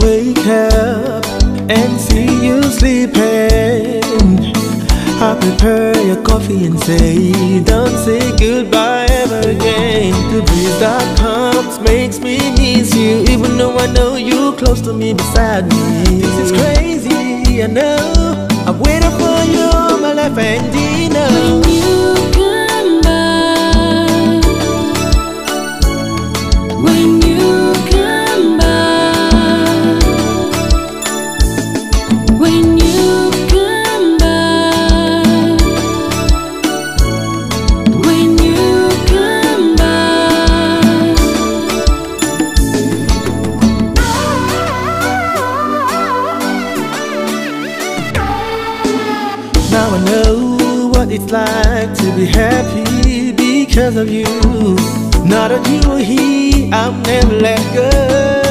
wake up and see you sleeping. I prepare your coffee and say, Don't say goodbye ever again. The breeze that comes makes me miss you, even though I know you're close to me beside me. This is crazy, I know. I've waited for you Now I know what it's like to be happy because of you. Now that you are here, I'll never let go.